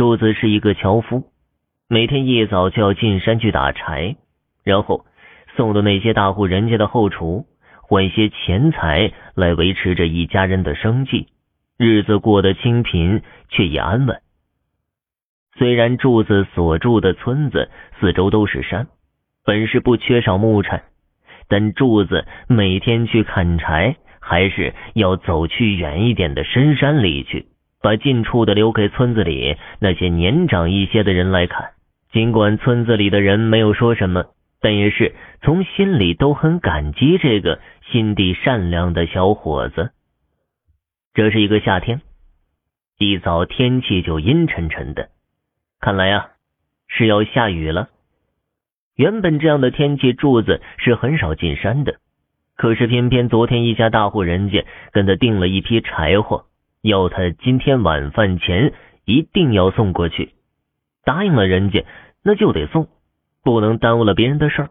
柱子是一个樵夫，每天一早就要进山去打柴，然后送到那些大户人家的后厨，换些钱财来维持着一家人的生计，日子过得清贫却也安稳。虽然柱子所住的村子四周都是山，本是不缺少木柴，但柱子每天去砍柴，还是要走去远一点的深山里去。把近处的留给村子里那些年长一些的人来看。尽管村子里的人没有说什么，但也是从心里都很感激这个心地善良的小伙子。这是一个夏天，一早天气就阴沉沉的，看来呀是要下雨了。原本这样的天气，柱子是很少进山的，可是偏偏昨天一家大户人家跟他订了一批柴火。要他今天晚饭前一定要送过去，答应了人家，那就得送，不能耽误了别人的事儿。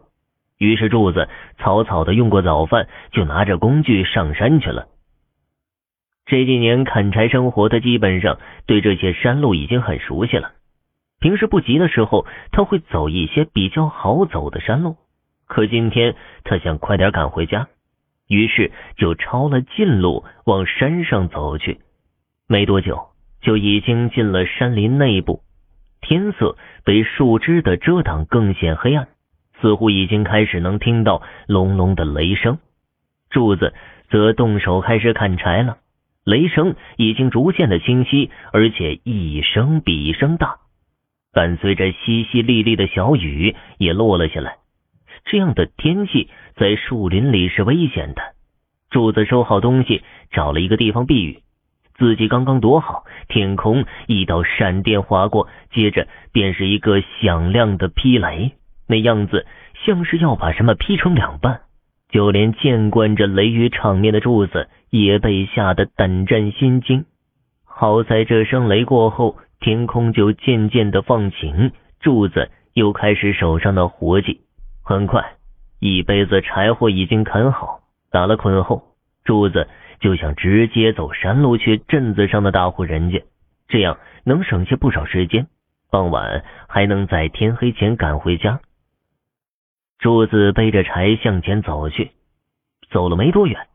于是柱子草草的用过早饭，就拿着工具上山去了。这几年砍柴生活，他基本上对这些山路已经很熟悉了。平时不急的时候，他会走一些比较好走的山路。可今天他想快点赶回家，于是就抄了近路往山上走去。没多久，就已经进了山林内部。天色被树枝的遮挡，更显黑暗，似乎已经开始能听到隆隆的雷声。柱子则动手开始砍柴了，雷声已经逐渐的清晰，而且一声比一声大，伴随着淅淅沥沥的小雨也落了下来。这样的天气在树林里是危险的。柱子收好东西，找了一个地方避雨。自己刚刚躲好，天空一道闪电划过，接着便是一个响亮的劈雷，那样子像是要把什么劈成两半。就连见惯着雷雨场面的柱子也被吓得胆战心惊。好在这声雷过后，天空就渐渐的放晴，柱子又开始手上的活计。很快，一杯子柴火已经砍好，打了捆后，柱子。就想直接走山路去镇子上的大户人家，这样能省下不少时间。傍晚还能在天黑前赶回家。柱子背着柴向前走去，走了没多远，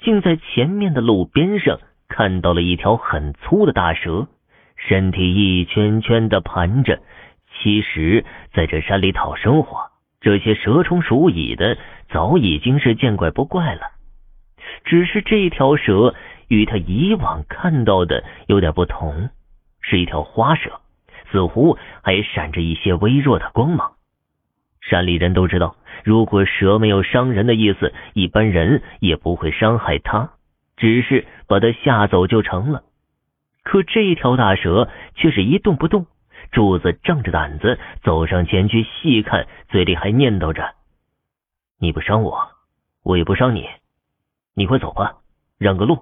竟在前面的路边上看到了一条很粗的大蛇，身体一圈圈的盘着。其实，在这山里讨生活，这些蛇虫鼠蚁的早已经是见怪不怪了。只是这条蛇与他以往看到的有点不同，是一条花蛇，似乎还闪着一些微弱的光芒。山里人都知道，如果蛇没有伤人的意思，一般人也不会伤害它，只是把它吓走就成了。可这条大蛇却是一动不动。柱子仗着胆子走上前去细看，嘴里还念叨着：“你不伤我，我也不伤你。”你快走吧，让个路。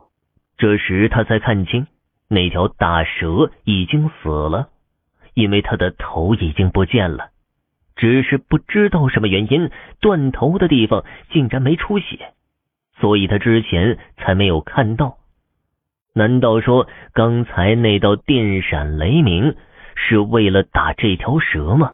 这时他才看清，那条大蛇已经死了，因为它的头已经不见了。只是不知道什么原因，断头的地方竟然没出血，所以他之前才没有看到。难道说刚才那道电闪雷鸣是为了打这条蛇吗？